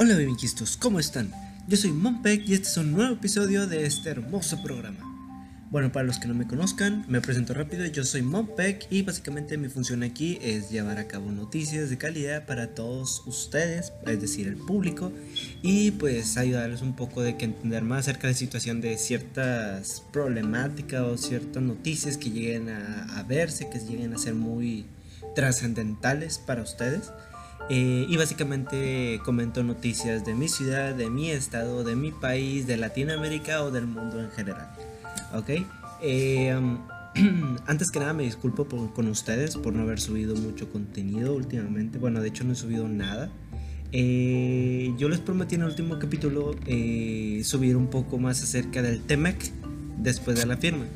Hola bebinquistos, ¿cómo están? Yo soy Monpec y este es un nuevo episodio de este hermoso programa. Bueno, para los que no me conozcan, me presento rápido, yo soy Monpec y básicamente mi función aquí es llevar a cabo noticias de calidad para todos ustedes, es decir, el público, y pues ayudarles un poco de que entender más acerca de la situación de ciertas problemáticas o ciertas noticias que lleguen a, a verse, que lleguen a ser muy trascendentales para ustedes. Eh, y básicamente comento noticias de mi ciudad, de mi estado, de mi país, de Latinoamérica o del mundo en general. ¿Ok? Eh, antes que nada me disculpo con ustedes por no haber subido mucho contenido últimamente. Bueno, de hecho no he subido nada. Eh, yo les prometí en el último capítulo subir un poco más acerca del TEMEC después de la firma.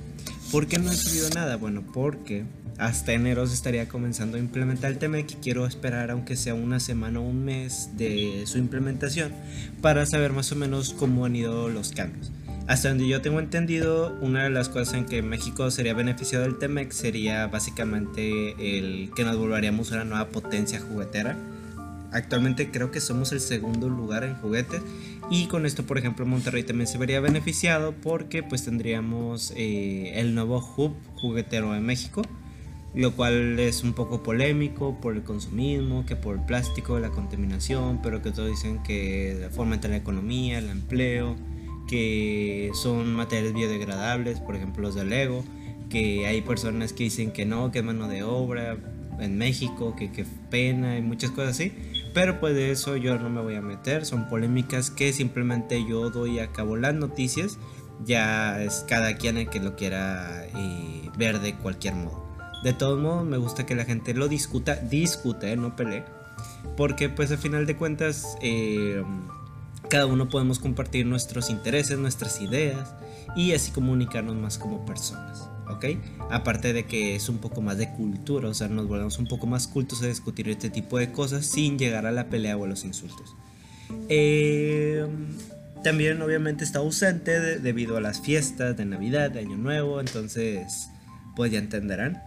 ¿Por qué no he subido nada? Bueno, porque hasta enero se estaría comenzando a implementar el tema y quiero esperar aunque sea una semana o un mes de su implementación para saber más o menos cómo han ido los cambios. Hasta donde yo tengo entendido, una de las cosas en que México sería beneficiado del TEMEC sería básicamente el que nos volveríamos una nueva potencia juguetera. Actualmente creo que somos el segundo lugar en juguetes y con esto por ejemplo Monterrey también se vería beneficiado porque pues tendríamos eh, el nuevo hub juguetero en México lo cual es un poco polémico por el consumismo, que por el plástico, la contaminación, pero que todos dicen que fomenta la economía, el empleo, que son materiales biodegradables, por ejemplo los de Lego, que hay personas que dicen que no, que es mano de obra en México, que, que pena y muchas cosas así. Pero pues de eso yo no me voy a meter, son polémicas que simplemente yo doy a cabo las noticias, ya es cada quien el que lo quiera eh, ver de cualquier modo. De todos modos, me gusta que la gente lo discuta, discute, ¿eh? no pelee. Porque pues al final de cuentas, eh, cada uno podemos compartir nuestros intereses, nuestras ideas y así comunicarnos más como personas. ¿Ok? Aparte de que es un poco más de cultura, o sea, nos volvemos un poco más cultos a discutir este tipo de cosas sin llegar a la pelea o a los insultos. Eh, también obviamente está ausente debido a las fiestas de Navidad, de Año Nuevo, entonces pues ya entenderán.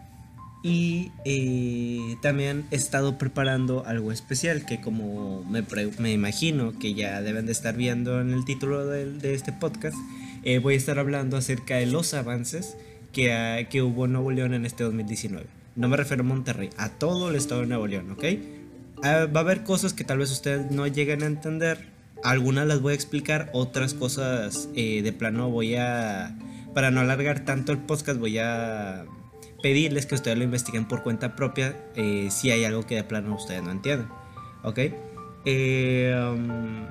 Y eh, también he estado preparando algo especial que como me, me, imagino que ya deben de estar viendo en el título de, este podcast, eh, voy a estar hablando acerca de los avances que, hubo en Nuevo León en este 2019. No me refiero a Monterrey, a todo el estado de Nuevo León, ¿ok? Ah, va a haber cosas que tal vez ustedes no lleguen a entender. Algunas las voy a explicar, otras cosas eh, de plano voy a... Para no alargar tanto el podcast voy a pedirles que ustedes lo investiguen por cuenta propia eh, si hay algo que de plano ustedes no entienden. ¿Ok? Eh, um,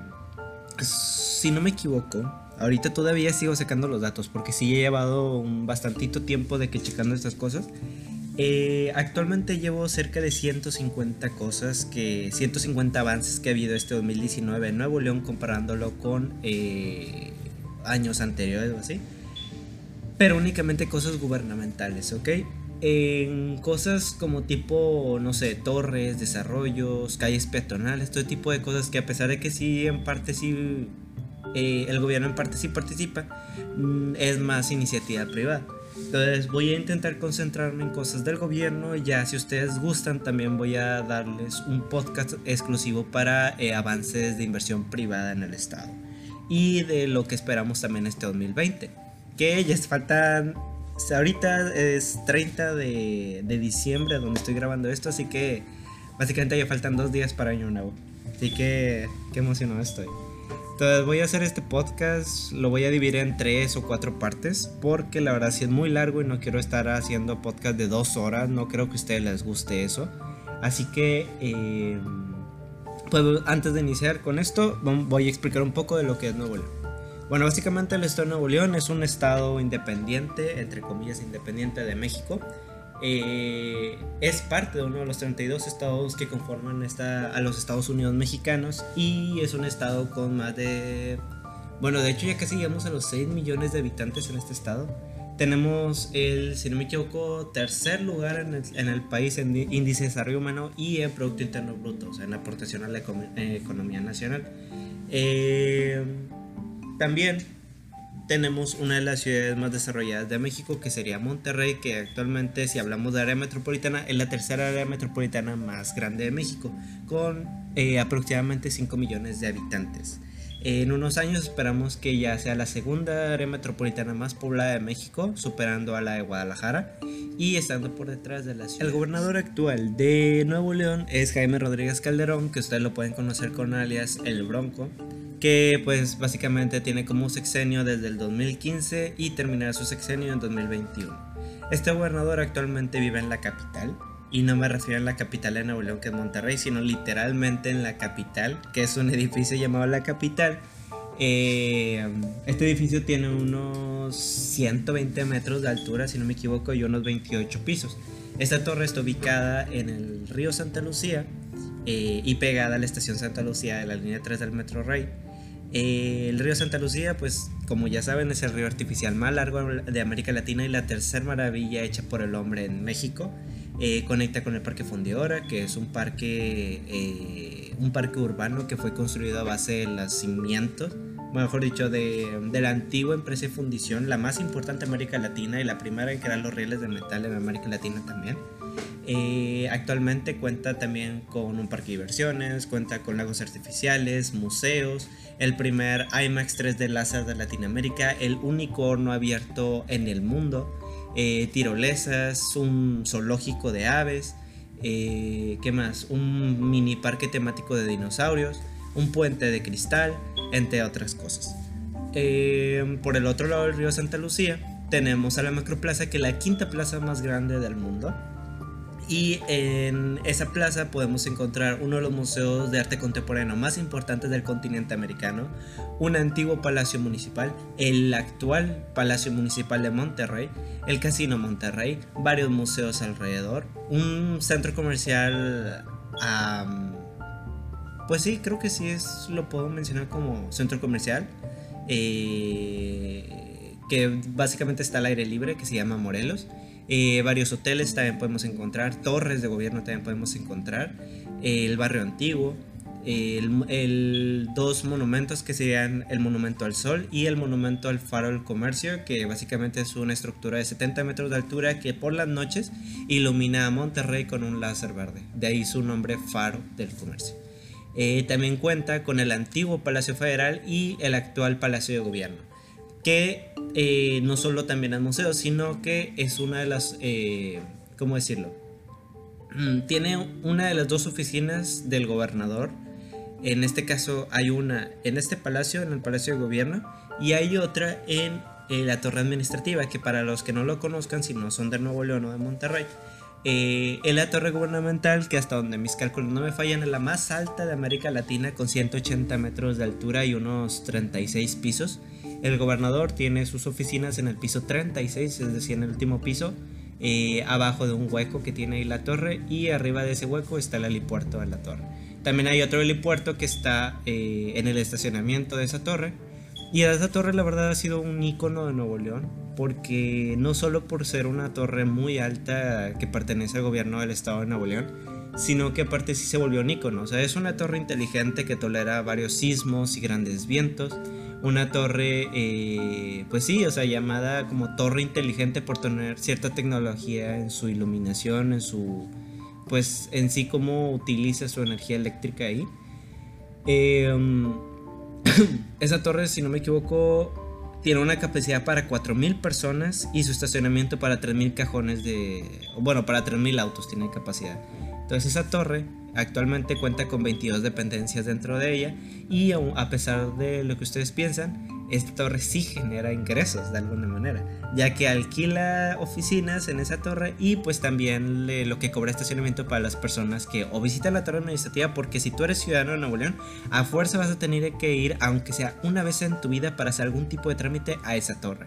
si no me equivoco, ahorita todavía sigo sacando los datos porque sí he llevado un bastantito tiempo de que checando estas cosas. Eh, actualmente llevo cerca de 150 cosas, que 150 avances que ha habido este 2019 en Nuevo León comparándolo con años anteriores o así. Pero únicamente cosas gubernamentales, ¿ok? en cosas como tipo, no sé, torres, desarrollos, calles peatonales, todo tipo de cosas que a pesar de que sí, en parte sí, eh, el gobierno en parte sí participa, mm, es más iniciativa privada. Entonces voy a intentar concentrarme en cosas del gobierno. Ya si ustedes gustan, también voy a darles un podcast exclusivo para eh, avances de inversión privada en el Estado. Y de lo que esperamos también este 2020. Que ya faltan ahorita es 30 de, diciembre donde estoy grabando esto, así que básicamente ya faltan dos días para Año Nuevo. Así que qué emocionado estoy. Entonces voy a hacer este podcast, lo voy a dividir en tres o cuatro partes, porque la verdad sí es muy largo y no quiero estar haciendo podcast de dos horas, no creo que a ustedes les guste eso. Así que, eh, pues antes de iniciar con esto, voy a explicar un poco de lo que es Nuevo León. Bueno, básicamente el estado de Nuevo León es un estado independiente, entre comillas, independiente de México. Eh, es parte de uno de los 32 estados que conforman esta, a los Estados Unidos mexicanos y es un estado con más de... Bueno, de hecho ya casi llegamos a los 6 millones de habitantes en este estado. Tenemos el, si no me equivoco, tercer lugar en el, en el país en índice de desarrollo humano y en Producto Interno Bruto, o sea, en aportación a la economía nacional. Eh, también tenemos una de las ciudades más desarrolladas de México, que sería Monterrey, que actualmente, si hablamos de área metropolitana, es la tercera área metropolitana más grande de México, con eh, aproximadamente 5 millones de habitantes. En unos años esperamos que ya sea la segunda área metropolitana más poblada de México, superando a la de Guadalajara y estando por detrás de la ciudad. El gobernador actual de Nuevo León es Jaime Rodríguez Calderón, que ustedes lo pueden conocer con alias El Bronco, que pues básicamente tiene como sexenio desde el 2015 y terminará su sexenio en 2021. Este gobernador actualmente vive en la capital, y no me refiero a la capital de Nuevo León, que es Monterrey, sino literalmente en la capital, que es un edificio llamado La Capital. Eh, este edificio tiene unos 120 metros de altura, si no me equivoco, y unos 28 pisos. Esta torre está ubicada en el río Santa Lucía eh, y pegada a la estación Santa Lucía de la línea 3 del Metro Rey. Eh, el río Santa Lucía, pues como ya saben, es el río artificial más largo de América Latina y la tercera maravilla hecha por el hombre en México. Eh, conecta con el Parque Fondeora, que es un parque, eh, un parque urbano que fue construido a base de los cimientos, mejor dicho, de, la antigua empresa de fundición, la más importante de América Latina y la primera en crear los rieles de metal en América Latina también. Eh, actualmente cuenta también con un parque de diversiones, cuenta con lagos artificiales, museos, el primer IMAX 3D láser de Latinoamérica, el único horno abierto en el mundo, eh, tirolesas, un zoológico de aves, eh, ¿qué más? Un mini parque temático de dinosaurios, un puente de cristal, entre otras cosas. Eh, por el otro lado del río Santa Lucía tenemos a la Macroplaza, que es la quinta plaza más grande del mundo y en esa plaza podemos encontrar uno de los museos de arte contemporáneo más importantes del continente americano, un antiguo palacio municipal, el actual Palacio Municipal de Monterrey, el Casino Monterrey, varios museos alrededor, un centro comercial... pues sí, creo que sí es, lo puedo mencionar como centro comercial. Eh, que básicamente está al aire libre, que se llama Morelos. Eh, varios hoteles también podemos encontrar, torres de gobierno también podemos encontrar, el barrio antiguo, el, dos monumentos que serían el monumento al sol y el monumento al faro del comercio, que básicamente es una estructura de 70 metros de altura que por las noches ilumina a Monterrey con un láser verde, de ahí su nombre faro del comercio. Eh, también cuenta con el antiguo Palacio Federal y el actual Palacio de Gobierno, que eh, no solo también al museo, sino que es una de las, eh, ¿cómo decirlo? Mm, tiene una de las dos oficinas del gobernador. En este caso hay una en este palacio, en el Palacio de Gobierno, y hay otra en la torre administrativa, que para los que no lo conozcan, si no son de Nuevo León o de Monterrey, eh, es la torre gubernamental que hasta donde mis cálculos no me fallan es la más alta de América Latina con 180 metros de altura y unos 36 pisos. El gobernador tiene sus oficinas en el piso 36, es decir, en el último piso, eh, abajo de un hueco que tiene ahí la torre y arriba de ese hueco está el helipuerto de la torre. También hay otro helipuerto que está eh, en el estacionamiento de esa torre. Y esa torre la verdad ha sido un icono de Nuevo León, porque no solo por ser una torre muy alta que pertenece al gobierno del estado de Nuevo León, sino que aparte sí se volvió un icono. O sea, es una torre inteligente que tolera varios sismos y grandes vientos una torre, eh, pues sí, o sea, llamada como torre inteligente por tener cierta tecnología en su iluminación, en su, pues en sí cómo utiliza su energía eléctrica ahí. Em, esa torre, si no me equivoco, tiene una capacidad para 4.000 personas y su estacionamiento para 3.000 cajones de... Bueno, para 3.000 autos tiene capacidad. Entonces esa torre actualmente cuenta con 22 dependencias dentro de ella y a pesar de lo que ustedes piensan, esta torre sí genera ingresos de alguna manera, ya que alquila oficinas en esa torre y pues también lo que cobra estacionamiento para las personas que o visitan la torre administrativa, porque si tú eres ciudadano de Nuevo León, a fuerza vas a tener que ir, aunque sea una vez en tu vida, para hacer algún tipo de trámite a esa torre.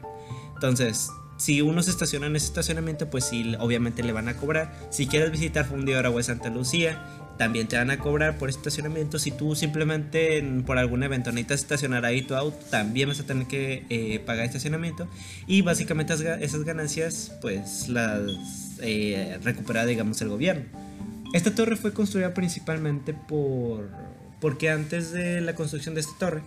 Entonces, si uno se estaciona en ese estacionamiento, pues sí, obviamente le van a cobrar. Si quieres visitar Fundidora o Santa Lucía, también te van a cobrar por estacionamiento. Si tú simplemente por algún evento necesitas estacionar ahí tu auto, también vas a tener que eh, pagar estacionamiento. Y básicamente esas ganancias, pues las eh, recupera, digamos, el gobierno. Esta torre fue construida principalmente por. Porque antes de la construcción de esta torre,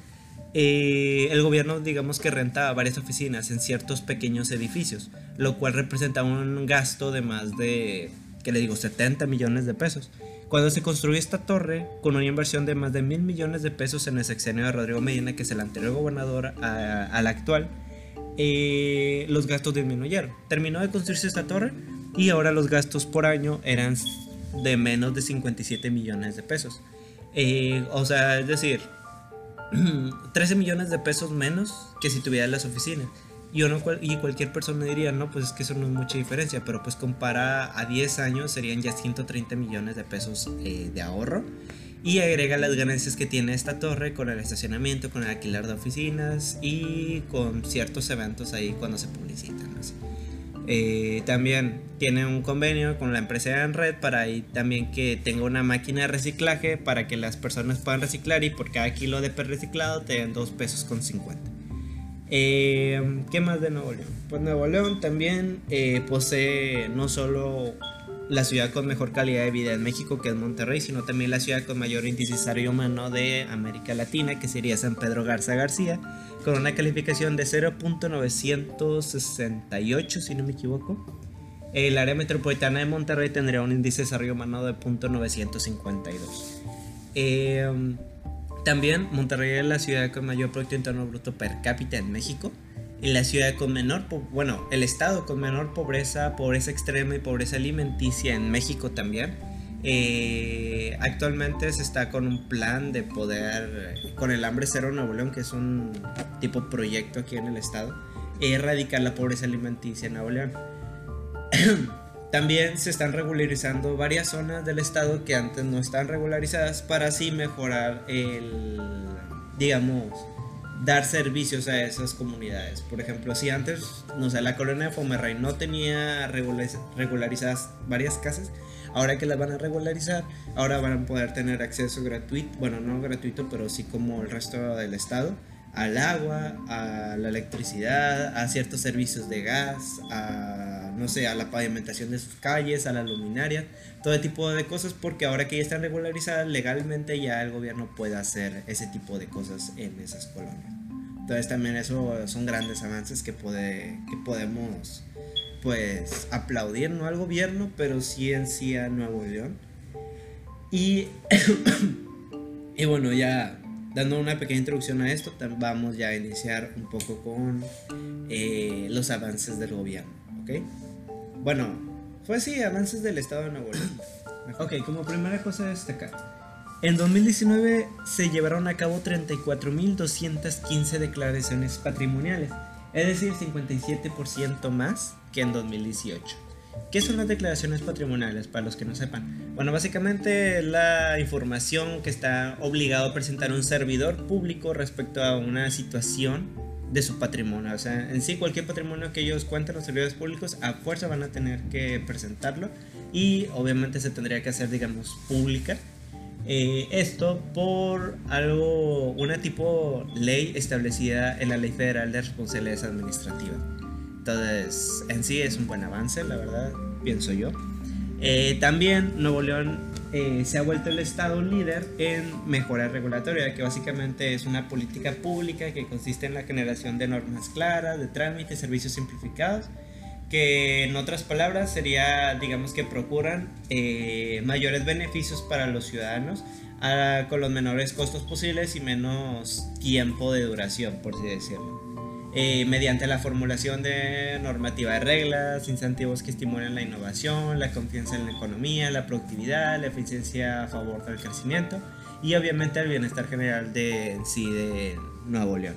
eh, el gobierno digamos que renta varias oficinas en ciertos pequeños edificios, lo cual representa un gasto de más de, ¿qué le digo?, 70 millones de pesos. Cuando se construyó esta torre, con una inversión de más de mil millones de pesos en el sexenio de Rodrigo Medina, que es el anterior gobernador al actual, eh, los gastos disminuyeron. Terminó de construirse esta torre y ahora los gastos por año eran de menos de 57 millones de pesos. Eh, o sea, es decir, 13 millones de pesos menos que si tuviera las oficinas. Y, uno, y cualquier persona diría, no, pues es que eso no es mucha diferencia, pero pues compara a 10 años serían ya 130 millones de pesos eh, de ahorro. Y agrega las ganancias que tiene esta torre con el estacionamiento, con el alquiler de oficinas y con ciertos eventos ahí cuando se publicitan. Eh, también tiene un convenio con la empresa red para ahí también que tenga una máquina de reciclaje para que las personas puedan reciclar y por cada kilo de per reciclado te den 2 pesos con 50. Eh, ¿Qué más de Nuevo León? Pues Nuevo León también eh, posee no solo la ciudad con mejor calidad de vida en México, que es Monterrey, sino también la ciudad con mayor índice de humano de América Latina, que sería San Pedro Garza García, con una calificación de 0.968, si no me equivoco. El área metropolitana de Monterrey tendría un índice de desarrollo humano de 0.952. Eh, también Monterrey es la ciudad con mayor Producto Interno Bruto per cápita en México en la ciudad con menor, bueno, el estado con menor pobreza, pobreza extrema y pobreza alimenticia en México también. Eh, actualmente se está con un plan de poder, con el hambre cero Nuevo León, que es un tipo proyecto aquí en el estado, erradicar la pobreza alimenticia en Nuevo León. También se están regularizando varias zonas del estado que antes no están regularizadas para así mejorar el, digamos, dar servicios a esas comunidades. Por ejemplo, si antes, no sé, la colonia de Fomerrey no tenía regularizadas varias casas, ahora que las van a regularizar, ahora van a poder tener acceso gratuito, bueno, no gratuito, pero sí como el resto del estado, al agua, a la electricidad, a ciertos servicios de gas, a, no sé, a la pavimentación de sus calles, a la luminaria, todo tipo de cosas, porque ahora que ya están regularizadas legalmente ya el gobierno puede hacer ese tipo de cosas en esas colonias. Entonces también eso son grandes avances que, puede, que podemos pues aplaudir, no al gobierno, pero sí en sí a Nuevo León. Y, y bueno, ya dando una pequeña introducción a esto, vamos ya a iniciar un poco con eh, los avances del gobierno, ¿ok? Bueno, fue así, avances del Estado de Nuevo León. Ok, como primera cosa destacar. En 2019 se llevaron a cabo 34.215 declaraciones patrimoniales, es decir, 57% más que en 2018. ¿Qué son las declaraciones patrimoniales para los que no sepan? Bueno, básicamente la información que está obligado a presentar un servidor público respecto a una situación de su patrimonio. O sea, en sí cualquier patrimonio que ellos cuenten los servidores públicos a fuerza van a tener que presentarlo y obviamente se tendría que hacer, digamos, pública. Eh, esto por algo, una tipo ley establecida en la Ley Federal de Responsabilidades Administrativas. Entonces, en sí es un buen avance, la verdad, pienso yo. Eh, también Nuevo León eh, se ha vuelto el estado líder en mejora regulatoria, que básicamente es una política pública que consiste en la generación de normas claras, de trámites, servicios simplificados, que en otras palabras sería, digamos que procuran eh, mayores beneficios para los ciudadanos con los menores costos posibles y menos tiempo de duración, por así decirlo. Eh, mediante la formulación de normativa de reglas, incentivos que estimulen la innovación, la confianza en la economía, la productividad, la eficiencia a favor del crecimiento y obviamente el bienestar general de sí de Nuevo León.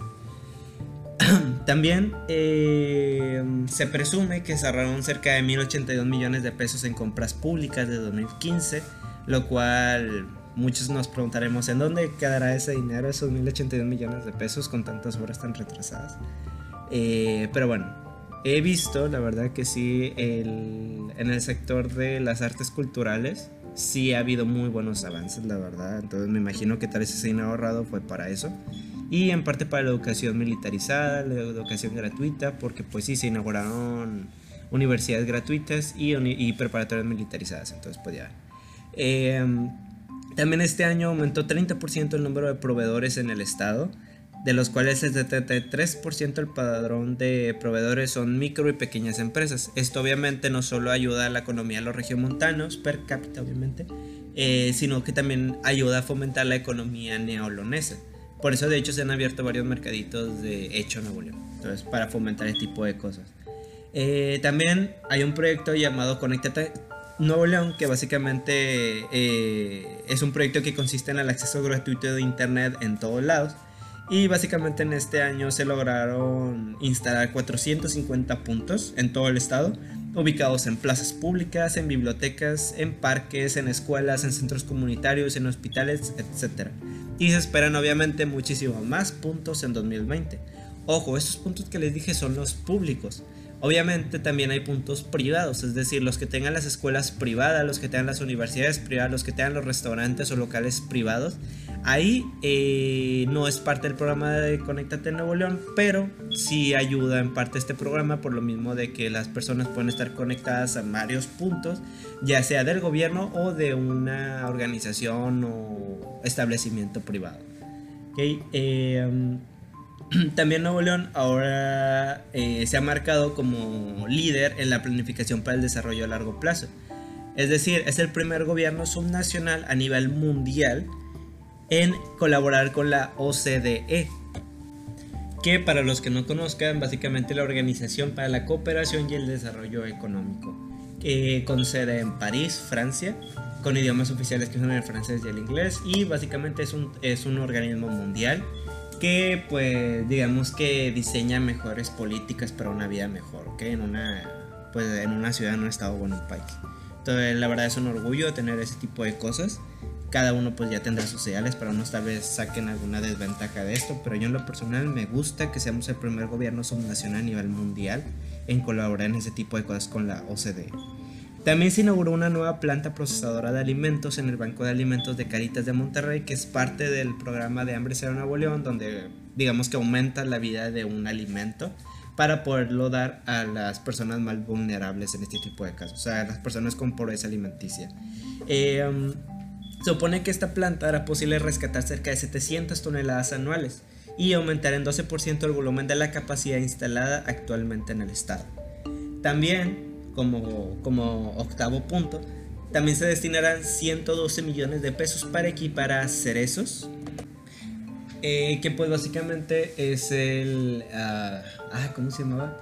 También eh, se presume que cerraron cerca de 1.082 millones de pesos en compras públicas de 2015, lo cual muchos nos preguntaremos en dónde quedará ese dinero, esos 1.082 millones de pesos con tantas obras tan retrasadas. Eh, pero bueno, he visto, la verdad que sí, en el sector de las artes culturales, sí ha habido muy buenos avances, la verdad. Entonces me imagino que tal vez ese dinero ahorrado fue para eso. Y en parte para la educación militarizada, la educación gratuita, porque pues sí, se inauguraron universidades gratuitas y, y preparatorias militarizadas. Entonces pues ya. Eh, también este año aumentó 30% el número de proveedores en el estado de los cuales el 73% del padrón de proveedores son micro y pequeñas empresas. Esto obviamente no solo ayuda a la economía de los regiomontanos, per cápita obviamente, eh, sino que también ayuda a fomentar la economía neolonesa. Por eso de hecho se han abierto varios mercaditos de hecho Nuevo León, entonces para fomentar este tipo de cosas. Eh, también hay un proyecto llamado Conéctate Nuevo León, que básicamente eh, es un proyecto que consiste en el acceso gratuito de Internet en todos lados y básicamente en este año se lograron instalar 450 puntos en todo el estado, ubicados en plazas públicas, en bibliotecas, en parques, en escuelas, en centros comunitarios, en hospitales, etc. Y se esperan obviamente muchísimo más puntos en 2020. Ojo, estos puntos que les dije son los públicos. Obviamente también hay puntos privados, es decir, los que tengan las escuelas privadas, los que tengan las universidades privadas, los que tengan los restaurantes o locales privados. Ahí eh, no es parte del programa de Conéctate Nuevo León, pero sí ayuda en parte este programa por lo mismo de que las personas pueden estar conectadas a varios puntos, ya sea del gobierno o de una organización o establecimiento privado. Okay, eh, También Nuevo León ahora eh, se ha marcado como líder en la planificación para el desarrollo a largo plazo. Es decir, es el primer gobierno subnacional a nivel mundial en colaborar con la OCDE, que para los que no conozcan, básicamente la Organización para la Cooperación y el Desarrollo Económico, con sede en París, Francia, con idiomas oficiales que son el francés y el inglés, y básicamente es un, es un organismo mundial que pues digamos que diseña mejores políticas para una vida mejor, que en una pues en una ciudad, en un estado o en un país. Entonces la verdad es un orgullo tener ese tipo de cosas. Cada uno pues ya tendrá sus ideales, pero unos tal vez saquen alguna desventaja de esto, pero yo en lo personal me gusta que seamos el primer gobierno subnacional a nivel mundial en colaborar en ese tipo de cosas con la OCDE. También se inauguró una nueva planta procesadora de alimentos en el Banco de Alimentos de Caritas de Monterrey, que es parte del programa de Hambre Cero Nuevo León, donde digamos que aumenta la vida de un alimento para poderlo dar a las personas más vulnerables en este tipo de casos, o sea, a las personas con pobreza alimenticia. Eh, um, supone que esta planta hará posible rescatar cerca de 700 toneladas anuales y aumentar en 12% el volumen de la capacidad instalada actualmente en el estado. También como, octavo punto, también se destinarán 112 millones de pesos para equipar a Cerezos, eh, que pues básicamente es el... ah, ah ¿Cómo se llamaba?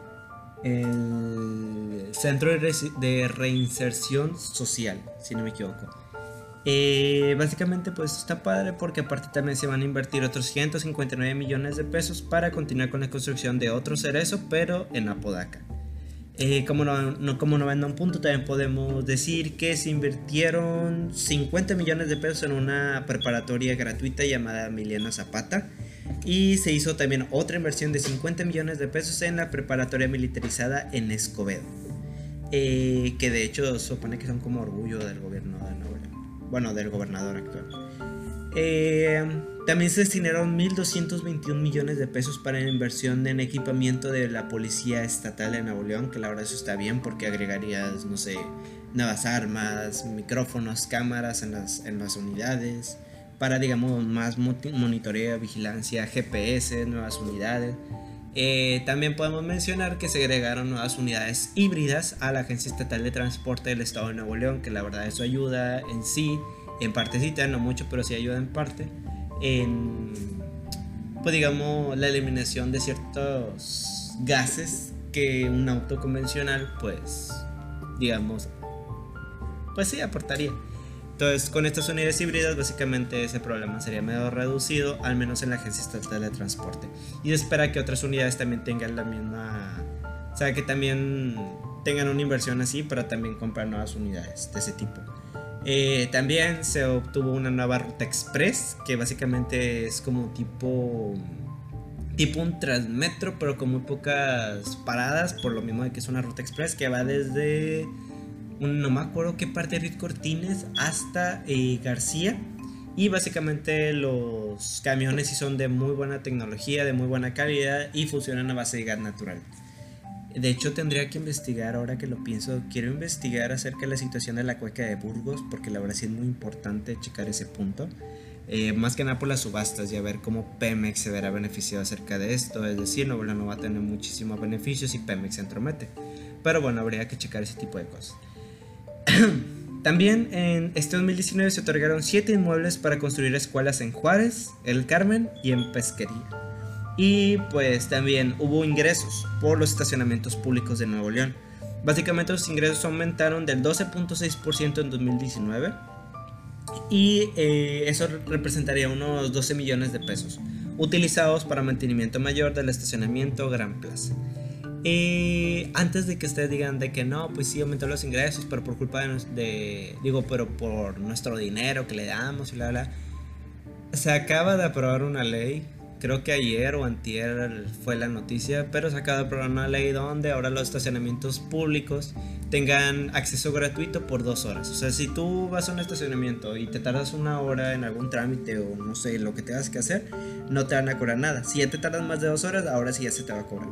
El Centro de Reinserción Social, si no me equivoco. Eh, básicamente pues está padre porque aparte también se van a invertir otros 159 millones de pesos para continuar con la construcción de otro cerezo, pero en Apodaca. Eh, como, no, como no venda un punto, también podemos decir que se invirtieron 50 millones de pesos en una preparatoria gratuita llamada Emiliano Zapata. Y se hizo también otra inversión de 50 millones de pesos en la preparatoria militarizada en Escobedo. Eh, que de hecho supone que son como orgullo del gobierno de Nuevo. Bueno, del gobernador actual. Eh, también se destinaron 1.221 millones de pesos para la inversión en equipamiento de la Policía Estatal de Nuevo León, que la verdad eso está bien porque agregarías, no sé, nuevas armas, micrófonos, cámaras en las, en las unidades, para, digamos, más monitoreo, vigilancia, GPS, nuevas unidades. Eh, también podemos mencionar que se agregaron nuevas unidades híbridas a la Agencia Estatal de Transporte del Estado de Nuevo León, que la verdad eso ayuda en sí, en partecita, no mucho, pero sí ayuda en parte en, pues digamos, la eliminación de ciertos gases que un auto convencional, pues, digamos, pues sí, aportaría. Entonces, con estas unidades híbridas, básicamente ese problema sería medio reducido, al menos en la Agencia Estatal de Transporte. Y espera que otras unidades también tengan la misma, o sea, que también tengan una inversión así para también comprar nuevas unidades de ese tipo. Eh, también se obtuvo una nueva ruta express, que básicamente es como tipo tipo un transmetro, pero con muy pocas paradas, por lo mismo de que es una ruta express que va desde no me acuerdo qué parte de Rit Cortines hasta eh, García. Y básicamente los camiones sí son de muy buena tecnología, de muy buena calidad y funcionan a base de gas natural. De hecho, tendría que investigar, ahora que lo pienso, quiero investigar acerca de la situación de la cueca de Burgos, porque la verdad sí es muy importante checar ese punto. Eh, más que nada por las subastas y a ver cómo Pemex se verá beneficiado acerca de esto. Es decir, Nuevo no va a tener muchísimos beneficios si Pemex se entromete. Pero bueno, habría que checar ese tipo de cosas. También en este 2019 se otorgaron 7 inmuebles para construir escuelas en Juárez, El Carmen y en Pesquería. Y pues también hubo ingresos por los estacionamientos públicos de Nuevo León. Básicamente los ingresos aumentaron del 12.6% en 2019 y eh, eso representaría unos 12 millones de pesos utilizados para mantenimiento mayor del estacionamiento Gran Plaza. Y antes de que ustedes digan de que no, pues sí aumentó los ingresos, pero por culpa de, digo, pero por nuestro dinero que le damos y la bla, se acaba de aprobar una ley, creo que ayer o antier fue la noticia, pero se acaba de aprobar una ley donde ahora los estacionamientos públicos tengan acceso gratuito por dos horas. O sea, si tú vas a un estacionamiento y te tardas una hora en algún trámite o no sé, lo que tengas que hacer, no te van a cobrar nada. Si ya te tardas más de dos horas, ahora sí ya se te va a cobrar.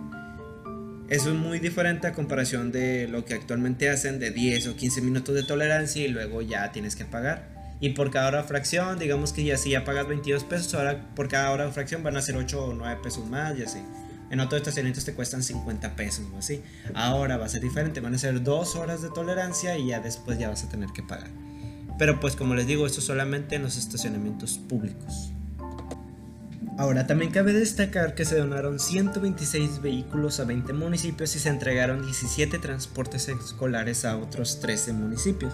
Eso es muy diferente a comparación de lo que actualmente hacen de 10 o 15 minutos de tolerancia y luego ya tienes que pagar. Y por cada hora fracción, digamos que ya si ya pagas 22 pesos, ahora por cada hora de fracción van a ser 8 o 9 pesos más y así. En otros estacionamientos te cuestan 50 pesos o así. Ahora va a ser diferente, van a ser 2 horas de tolerancia y ya después ya vas a tener que pagar. Pero pues como les digo, esto solamente en los estacionamientos públicos. Ahora, también cabe destacar que se donaron 126 vehículos a 20 municipios y se entregaron 17 transportes escolares a otros 13 municipios.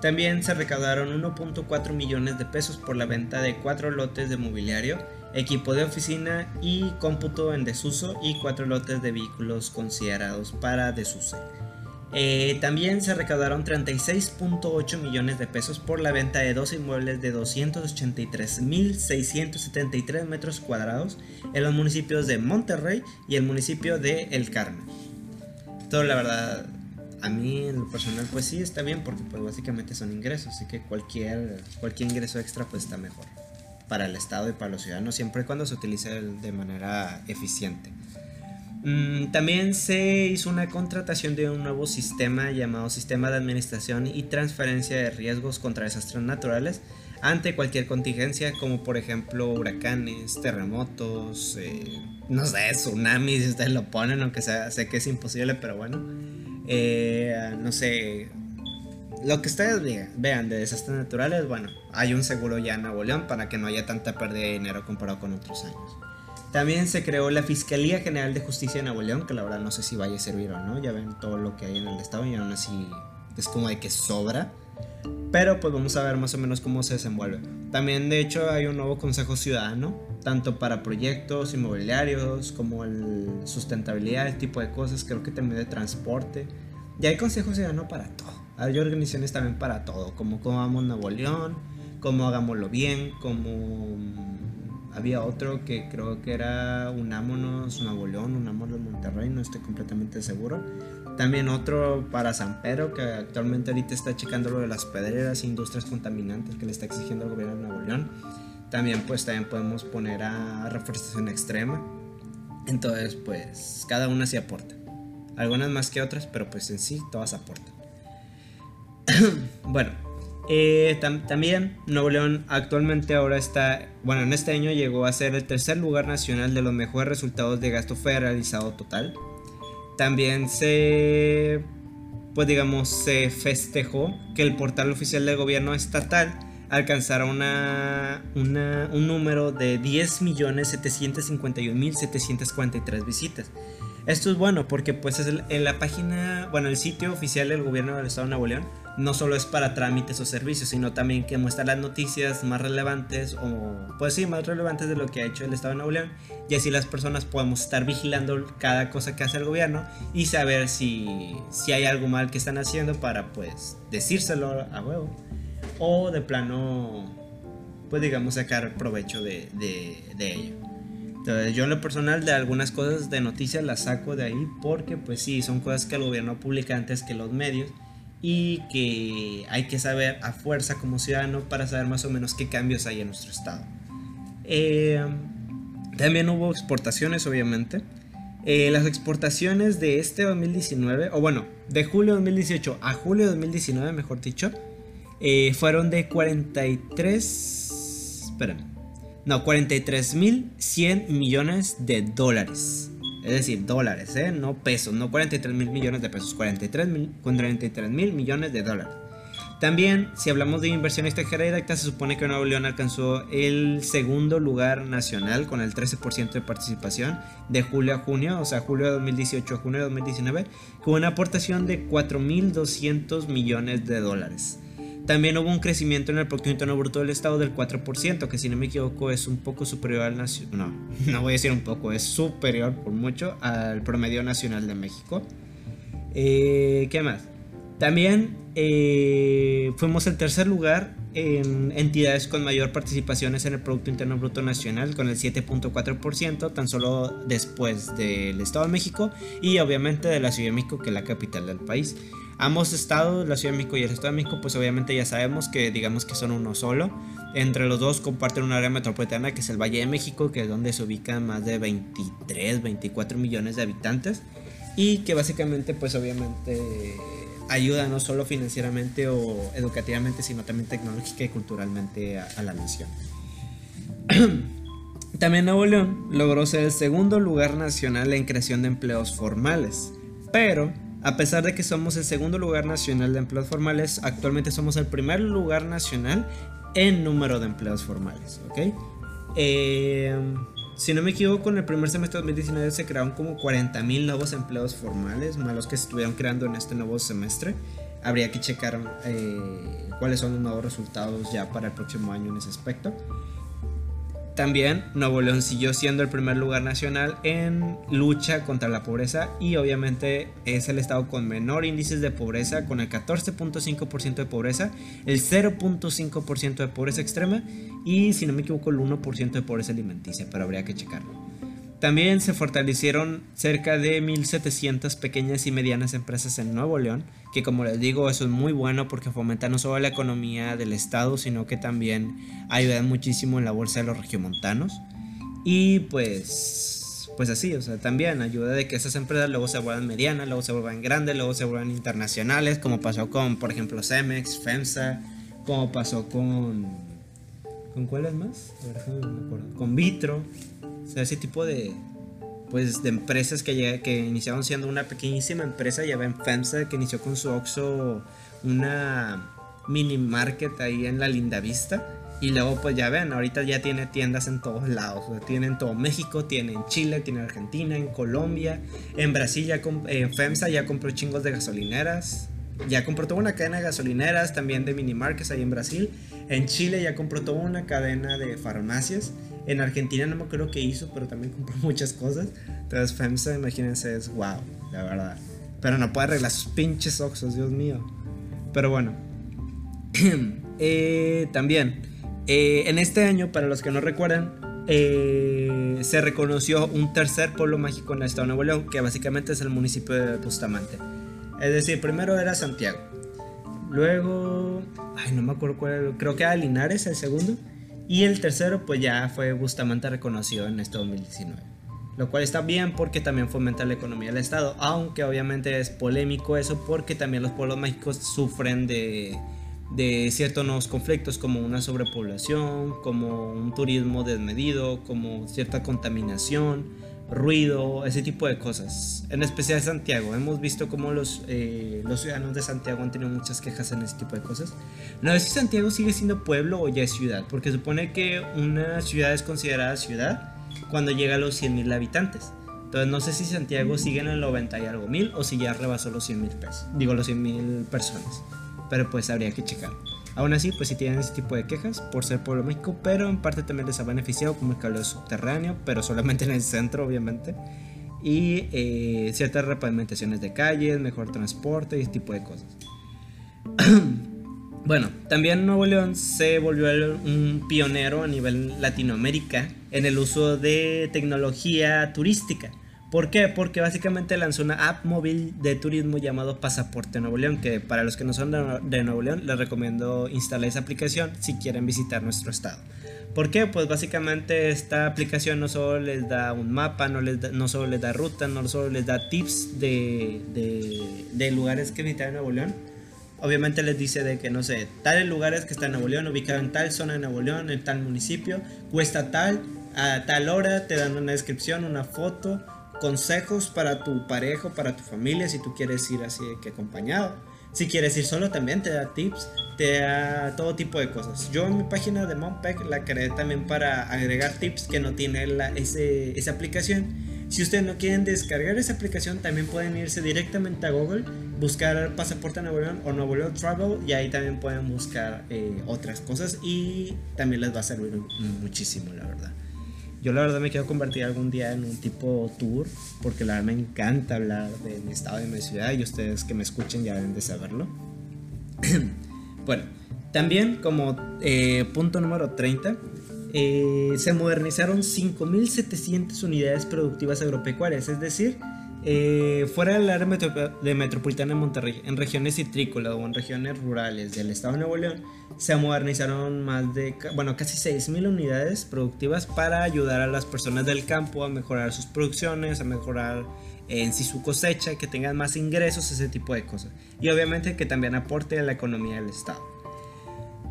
También se recaudaron 1.4 millones de pesos por la venta de 4 lotes de mobiliario, equipo de oficina y cómputo en desuso y 4 lotes de vehículos considerados para desuso. Eh, también se recaudaron 36.8 millones de pesos por la venta de dos inmuebles de 283.673 metros cuadrados en los municipios de Monterrey y el municipio de El Carmen. Todo la verdad, a mí en lo personal pues sí está bien porque pues básicamente son ingresos, así que cualquier, cualquier ingreso extra pues está mejor para el Estado y para los ciudadanos siempre y cuando se utilice de manera eficiente. Mm, también se hizo una contratación de un nuevo sistema llamado Sistema de Administración y Transferencia de Riesgos contra Desastres Naturales ante cualquier contingencia, como por ejemplo huracanes, terremotos, eh, no sé, tsunamis, ustedes lo ponen, aunque sea, sé que es imposible, pero bueno, eh, no sé, lo que ustedes vean de desastres naturales, bueno, hay un seguro ya en Nuevo León para que no haya tanta pérdida de dinero comparado con otros años. También se creó la Fiscalía General de Justicia de Nuevo León, que la verdad no sé si vaya a servir o no. Ya ven todo lo que hay en el estado y aún así es como de que sobra. Pero pues vamos a ver más o menos cómo se desenvuelve. También de hecho hay un nuevo Consejo Ciudadano, tanto para proyectos inmobiliarios como el sustentabilidad, el tipo de cosas, creo que también de transporte. Y hay Consejo Ciudadano para todo. Hay organizaciones también para todo, como cómo vamos Nuevo León, cómo hagámoslo bien, como había otro que creo que era Unámonos Nuevo León, Unámonos Monterrey, no estoy completamente seguro. También otro para San Pedro, que actualmente ahorita está checando lo de las pedreras industrias contaminantes que le está exigiendo el gobierno de Nuevo León. También pues también podemos poner a reforestación extrema. Entonces pues cada una sí aporta. Algunas más que otras, pero pues en sí todas aportan. bueno, eh, también Nuevo León actualmente ahora está, bueno, en este año llegó a ser el tercer lugar nacional de los mejores resultados de gasto federalizado total. También se, pues digamos, se festejó que el portal oficial del gobierno estatal alcanzara una, un número de 10.751.743 visitas. Esto es bueno porque pues es en la página, bueno, el sitio oficial del gobierno del estado de Nuevo León no solo es para trámites o servicios, sino también que muestra las noticias más relevantes o pues sí, más relevantes de lo que ha hecho el Estado de Nuevo León y así las personas podemos estar vigilando cada cosa que hace el gobierno y saber si, si hay algo mal que están haciendo para pues decírselo a huevo o de plano pues digamos sacar provecho de, de, ello. Entonces yo en lo personal de algunas cosas de noticias las saco de ahí porque pues sí, son cosas que el gobierno publica antes que los medios y que hay que saber a fuerza como ciudadano para saber más o menos qué cambios hay en nuestro estado. Eh, también hubo exportaciones, obviamente. Eh, las exportaciones de este 2019, o bueno, de julio de 2018 a julio de 2019, mejor dicho, eh, fueron de 43 espérame. No, 43.100 millones de dólares. Es decir, dólares, ¿eh? No pesos, no 43 mil millones de pesos, 43 mil millones de dólares. También, si hablamos de inversión extranjera directa, se supone que Nuevo León alcanzó el segundo lugar nacional con el 13% de participación de julio a junio, o sea, julio de 2018 a junio de 2019, con una aportación de 4.200 millones de dólares. También hubo un crecimiento en el Producto Interno Bruto del Estado del 4%, que si no me equivoco es un poco superior al nacional. No, no voy a decir un poco, es superior por mucho al promedio nacional de México. Eh, ¿Qué más? También eh, fuimos el tercer lugar en entidades con mayor participaciones en el Producto Interno Bruto Nacional, con el 7.4%, tan solo después del Estado de México y obviamente de la Ciudad de México, que es la capital del país. Ambos estados, la Ciudad de México y el Estado de México, pues obviamente ya sabemos que digamos que son uno solo. Entre los dos comparten un área metropolitana que es el Valle de México, que es donde se ubican más de 23, 24 millones de habitantes. Y que básicamente pues obviamente ayuda no solo financieramente o educativamente, sino también tecnológica y culturalmente a, a la nación. También Nuevo León logró ser el segundo lugar nacional en creación de empleos formales, pero a pesar de que somos el segundo lugar nacional de empleos formales, actualmente somos el primer lugar nacional en número de empleos formales. ¿ok? Eh, si no me equivoco, en el primer semestre de 2019 se crearon como 40.000 nuevos empleos formales, más los que se estuvieron creando en este nuevo semestre. Habría que checar eh, cuáles son los nuevos resultados ya para el próximo año en ese aspecto. También Nuevo León siguió siendo el primer lugar nacional en lucha contra la pobreza y obviamente es el estado con menor índices de pobreza, con el 14.5% de pobreza, el 0.5% de pobreza extrema y si no me equivoco el 1% de pobreza alimenticia, pero habría que checarlo. También se fortalecieron cerca de 1.700 pequeñas y medianas empresas en Nuevo León, que como les digo, eso es muy bueno porque fomenta no solo la economía del estado, sino que también ayuda muchísimo en la bolsa de los regiomontanos. Y pues, pues así, o sea, también ayuda de que esas empresas luego se vuelvan medianas, luego se vuelvan grandes, luego se vuelvan internacionales, como pasó con, por ejemplo, Cemex, FEMSA, como pasó con... ¿Con cuáles más? Con Vitro. O sea, ese tipo de, pues, de empresas que, que iniciaron siendo una pequeñísima empresa. Ya ven FEMSA que inició con su Oxxo una mini market ahí en la Linda Vista. Y luego pues ya ven, ahorita ya tiene tiendas en todos lados. O sea, tiene en todo México, tiene en Chile, tiene en Argentina, en Colombia. En Brasil ya en FEMSA ya compró chingos de gasolineras. Ya compró toda una cadena de gasolineras, también de mini markets ahí en Brasil. En Chile ya compró toda una cadena de farmacias. En Argentina no me acuerdo qué hizo, pero también compró muchas cosas. Entonces FEMSA, imagínense, es wow, la verdad. Pero no puede arreglar sus pinches oxos, Dios mío. Pero bueno. eh, también, eh, en este año, para los que no recuerdan, eh, se reconoció un tercer pueblo mágico en el estado de Nuevo León, que básicamente es el municipio de Bustamante. Es decir, primero era Santiago. Luego, ay, no me acuerdo cuál creo que era Linares el segundo. Y el tercero, pues ya fue Bustamante reconocido en este 2019. Lo cual está bien porque también fomenta la economía del Estado. Aunque obviamente es polémico eso porque también los pueblos mágicos sufren de, de ciertos nuevos conflictos como una sobrepoblación, como un turismo desmedido, como cierta contaminación, ruido, ese tipo de cosas. En especial Santiago. Hemos visto cómo los, eh, los ciudadanos de Santiago han tenido muchas quejas en ese tipo de cosas. No sé si Santiago sigue siendo pueblo o ya es ciudad, porque supone que una ciudad es considerada ciudad cuando llega a los 100.000 habitantes. Entonces no sé si Santiago sigue en el 90 y algo mil o si ya rebasó los 100.000 pesos. Digo los 100.000 personas. Pero pues habría que checar. Aún así, pues si tienen ese tipo de quejas por ser pueblo mágico, pero en parte también les ha beneficiado como el cableado subterráneo, pero solamente en el centro, obviamente. Y eh, ciertas repavimentaciones de calles, mejor transporte y ese tipo de cosas. bueno, también Nuevo León se volvió un pionero a nivel Latinoamérica en el uso de tecnología turística ¿Por qué? Porque básicamente lanzó una app móvil de turismo llamado Pasaporte Nuevo León, que para los que no son de Nuevo León les recomiendo instalar esa aplicación si quieren visitar nuestro estado. ¿Por qué? Pues básicamente esta aplicación no solo les da un mapa, no, les no solo les da ruta, no solo les da tips de, de, de lugares que visitar en Nuevo León, obviamente les dice de que, no sé, tales lugares que están en Nuevo León, ubicado en tal zona de Nuevo León, en tal municipio, cuesta tal, a tal hora, te dan una descripción, una foto, consejos para tu pareja, para tu familia, si tú quieres ir así que acompañado. Si quieres ir solo también te da tips, te da todo tipo de cosas. Yo en mi página de Mompec la creé también para agregar tips que no tiene la, ese, esa aplicación si ustedes no quieren descargar esa aplicación, también pueden irse directamente a Google, buscar Pasaporte Nuevo León o Nuevo León Travel y ahí también pueden buscar eh, otras cosas y también les va a servir muchísimo, la verdad. Yo la verdad me quiero convertir algún día en un tipo tour, porque la verdad me encanta hablar de mi estado y de mi ciudad y ustedes que me escuchen ya deben de saberlo. bueno, también como eh, punto número 30, eh, se modernizaron 5.700 unidades productivas agropecuarias, es decir, eh, fuera del área de metropolitana de Monterrey, en regiones citrícolas o en regiones rurales del estado de Nuevo León, se modernizaron más de, bueno, casi 6.000 unidades productivas para ayudar a las personas del campo a mejorar sus producciones, a mejorar en sí su cosecha, que tengan más ingresos, ese tipo de cosas. Y obviamente que también aporte a la economía del estado.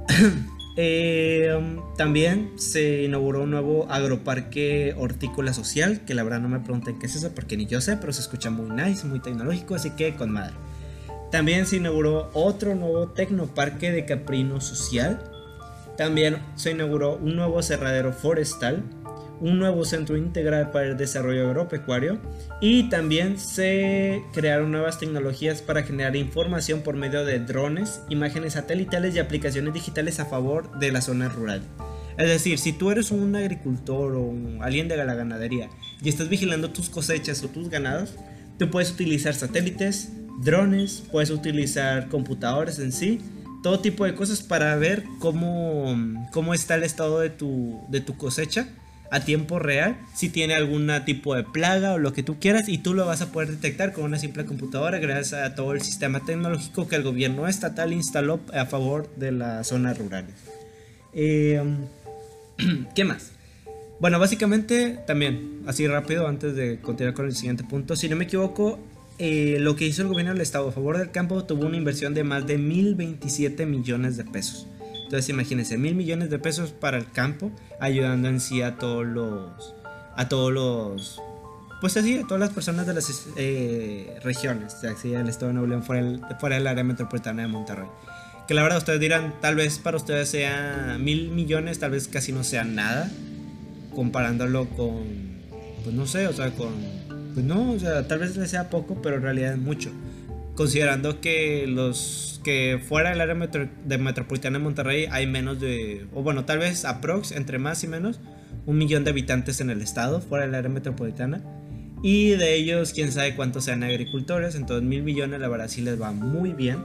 Eh, también se inauguró un nuevo agroparque hortícola social, que la verdad no me pregunten qué es eso porque ni yo sé, pero se escucha muy nice, muy tecnológico, así que con madre. También se inauguró otro nuevo tecnoparque de caprino social. También se inauguró un nuevo cerradero forestal un nuevo centro integral para el desarrollo agropecuario y también se crearon nuevas tecnologías para generar información por medio de drones, imágenes satelitales y aplicaciones digitales a favor de la zona rural. Es decir, si tú eres un agricultor o alguien de la ganadería y estás vigilando tus cosechas o tus ganados, tú puedes utilizar satélites, drones, puedes utilizar computadores en sí, todo tipo de cosas para ver cómo, cómo está el estado de tu, de tu cosecha a tiempo real si tiene algún tipo de plaga o lo que tú quieras y tú lo vas a poder detectar con una simple computadora gracias a todo el sistema tecnológico que el gobierno estatal instaló a favor de las zonas rurales. Em, ¿Qué más? Bueno, básicamente también, así rápido antes de continuar con el siguiente punto, si no me equivoco, eh, lo que hizo el gobierno del estado a favor del campo tuvo una inversión de más de 1.027 millones de pesos. Entonces imagínense, mil millones de pesos para el campo, ayudando en sí a todos los, a todos los, pues así, a todas las personas de las eh, regiones, así del estado de Nuevo León, fuera, del área metropolitana de Monterrey. Que la verdad ustedes dirán, tal vez para ustedes sea mil millones, tal vez casi no sea nada, comparándolo con, pues no sé, o sea, con, pues no, o sea, tal vez le sea poco, pero en realidad es mucho. Considerando que los que fuera del área de metropolitana de Monterrey hay menos de, o bueno, tal vez aprox, entre más y menos, un millón de habitantes en el estado, fuera del área metropolitana. Y de ellos, quién sabe cuántos sean agricultores, entonces mil millones la verdad sí les va muy bien.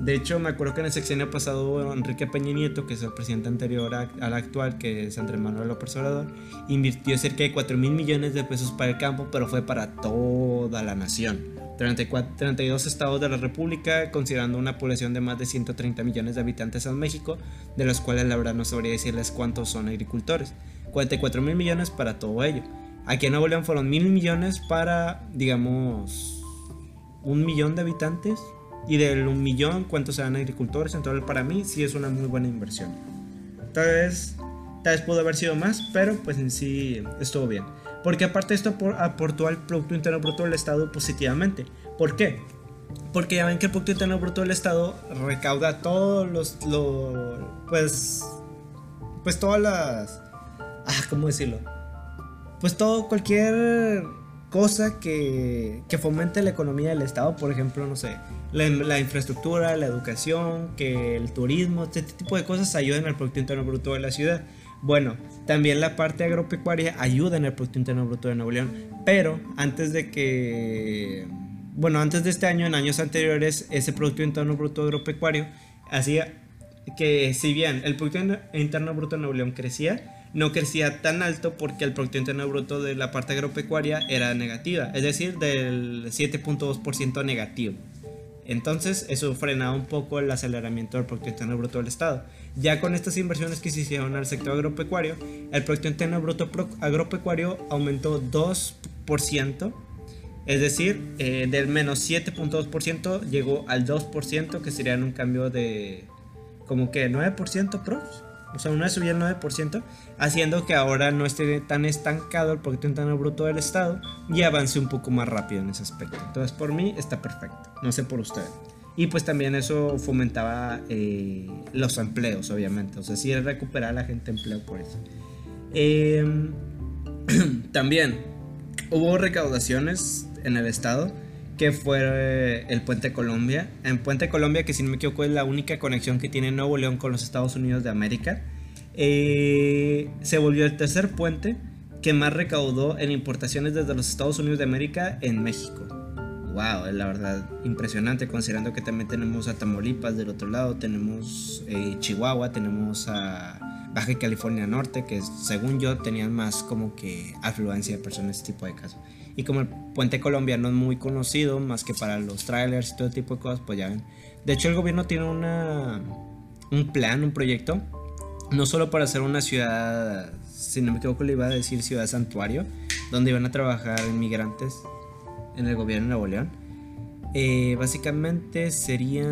De hecho, me acuerdo que en el sexenio pasado Enrique Peña Nieto, que es el presidente anterior al actual, que es Andrés Manuel López Obrador, invirtió cerca de 4 mil millones de pesos para el campo, pero fue para toda la nación. 32 estados de la República, considerando una población de más de 130 millones de habitantes en México, de los cuales la verdad no sabría decirles cuántos son agricultores. 44 mil millones para todo ello. Aquí en Nuevo León fueron mil millones para, digamos, un millón de habitantes. Y del un millón, ¿cuántos serán agricultores? Entonces, para mí sí es una muy buena inversión. Tal vez, tal vez pudo haber sido más, pero pues en sí estuvo bien. Porque aparte esto aportó al Producto Interno Bruto del Estado positivamente. ¿Por qué? Porque ya ven que el Producto Interno Bruto del Estado recauda todos los, pues, pues todas las, ah, ¿cómo decirlo? Pues todo, cualquier cosa que, que, fomente la economía del Estado, por ejemplo, no sé, la, la, infraestructura, la educación, que el turismo, este tipo de cosas ayuden al Producto Interno Bruto de la ciudad. Bueno, también la parte agropecuaria ayuda en el Producto Interno Bruto de Nuevo León, pero antes de que, bueno, antes de este año, en años anteriores, ese Producto Interno Bruto agropecuario hacía que si bien el Producto Interno Bruto de Nuevo León crecía, no crecía tan alto porque el Producto Interno Bruto de la parte agropecuaria era negativa, es decir, del 7.2% negativo. Entonces eso frenaba un poco el aceleramiento del Producto Interno Bruto del Estado. Ya con estas inversiones que se hicieron al sector agropecuario, el Producto Interno Bruto agropecuario aumentó 2% Es decir, eh, del menos 7.2% llegó al 2%, que serían un cambio de como que 9% pros. O sea, una subida del 9%, haciendo que ahora no esté tan estancado el Producto Interno Bruto del Estado y avance un poco más rápido en ese aspecto. Entonces, por mí está perfecto. No sé por ustedes. Y pues también eso fomentaba eh, los empleos, obviamente. O sea, sí recuperar a la gente empleo por eso. Em, también hubo recaudaciones en el estado que fue eh, el Puente Colombia. En Puente Colombia, que si no me equivoco es la única conexión que tiene Nuevo León con los Estados Unidos de América, eh, se volvió el tercer puente que más recaudó en importaciones desde los Estados Unidos de América en México. Wow, la verdad impresionante considerando que también tenemos a Tamaulipas del otro lado, tenemos eh, Chihuahua, tenemos a Baja California Norte, que según yo tenían más como que afluencia de personas este tipo de casos. Y como el puente colombiano es muy conocido, más que para los trailers y todo tipo de cosas, pues ya ven. De hecho, el gobierno tiene una, un plan, un proyecto, no solo para hacer una ciudad, si no me equivoco, le iba a decir ciudad santuario, donde iban a trabajar inmigrantes en el gobierno de Nuevo León. Eh, básicamente sería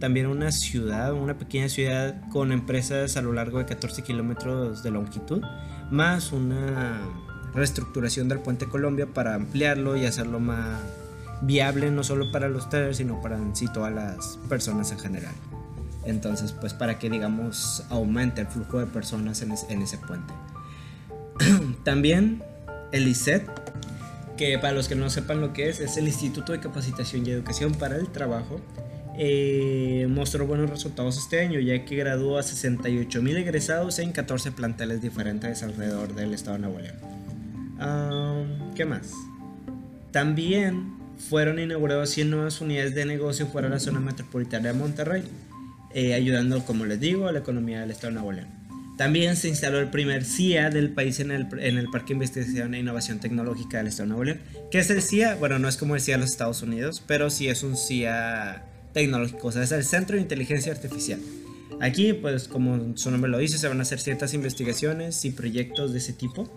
también una ciudad, una pequeña ciudad con empresas a lo largo de 14 kilómetros de longitud, más una reestructuración del puente Colombia para ampliarlo y hacerlo más viable no solo para los traders sino para en sí todas las personas en general. Entonces pues para que digamos aumente el flujo de personas en, ese puente. También el ICET que para los que no sepan lo que es es el Instituto de Capacitación y Educación para el Trabajo. Eh, mostró buenos resultados este año, ya que graduó a 68 mil egresados en 14 planteles diferentes alrededor del estado de Nuevo León. ¿Qué más? También fueron inauguradas 100 nuevas unidades de negocio fuera de la zona metropolitana de Monterrey, eh, ayudando, como les digo, a la economía del estado de Nuevo León. También se instaló el primer CIA del país en el, en el Parque de Investigación e Innovación Tecnológica del Estado de Nuevo León. ¿Qué es el CIA? Bueno, no es como el CIA de los Estados Unidos, pero sí es un CIA tecnológico, o sea, es el Centro de Inteligencia Artificial. Aquí, pues como su nombre lo dice, se van a hacer ciertas investigaciones y proyectos de ese tipo.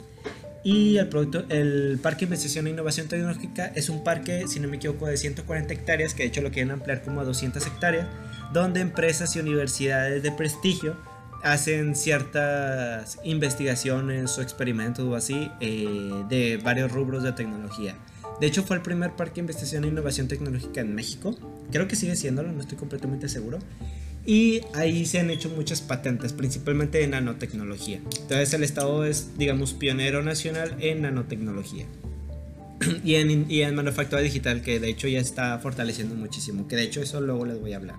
Y el, producto, el Parque Investigación e Innovación Tecnológica es un parque, si no me equivoco, de 140 hectáreas, que de hecho lo quieren ampliar como a 200 hectáreas, donde empresas y universidades de prestigio hacen ciertas investigaciones o experimentos o así eh, de varios rubros de tecnología. De hecho fue el primer parque de investigación e innovación tecnológica en México. Creo que sigue siéndolo, no estoy completamente seguro. Y ahí se han hecho muchas patentes, principalmente de nanotecnología. Entonces el Estado es, digamos, pionero nacional en nanotecnología. y, en, y en manufactura digital, que de hecho ya está fortaleciendo muchísimo. Que de hecho eso luego les voy a hablar.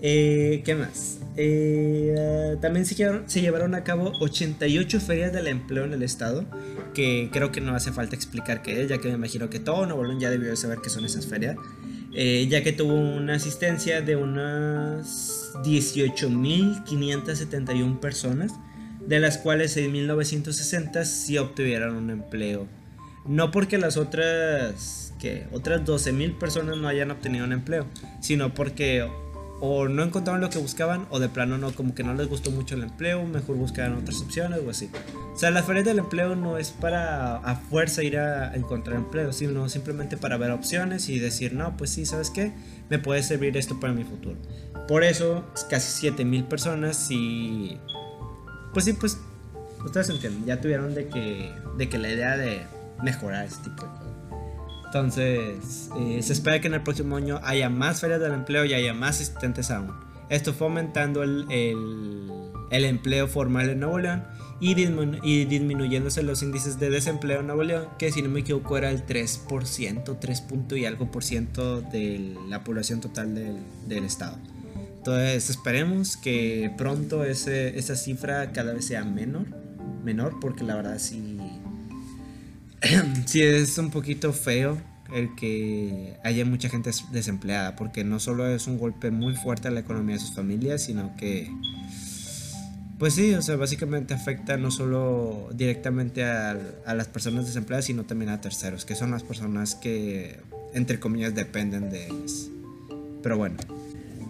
Eh, ¿Qué más? Eh, también se llevaron, se llevaron, a cabo 88 ferias del empleo en el estado, que creo que no hace falta explicar qué es, ya que me imagino que todo Nuevo ya debió saber qué son esas ferias. Eh, ya que tuvo una asistencia de unas 18.571 personas, de las cuales 6.960 sí obtuvieron un empleo. No porque las otras, que otras 12.000 personas no hayan obtenido un empleo, sino porque o no encontraron lo que buscaban o de plano no, como que no les gustó mucho el empleo, mejor buscaban otras opciones o así. O sea, la feria del empleo no es para a fuerza ir a encontrar empleo, sino simplemente para ver opciones y decir, no, pues sí, ¿sabes qué? Me puede servir esto para mi futuro. Por eso, casi 7000 personas y... Pues sí, pues ustedes entienden, ya tuvieron de que, de que la idea de mejorar este tipo de cosas. Entonces, eh, se espera que en el próximo año haya más ferias del empleo y haya más asistentes aún. Esto fomentando el, el, empleo formal en Nuevo León y, y, disminuyéndose los índices de desempleo en Nuevo León, que si no me equivoco era el 3%, 3 punto y algo por ciento de la población total del, del estado. Entonces esperemos que pronto ese, esa cifra cada vez sea menor, menor porque la verdad sí sí es un poquito feo el que haya mucha gente desempleada, porque no solo es un golpe muy fuerte a la economía de sus familias, sino que, pues sí, o sea, básicamente afecta no solo directamente a, las personas desempleadas, sino también a terceros, que son las personas que, entre comillas, dependen de ellos. Pero bueno.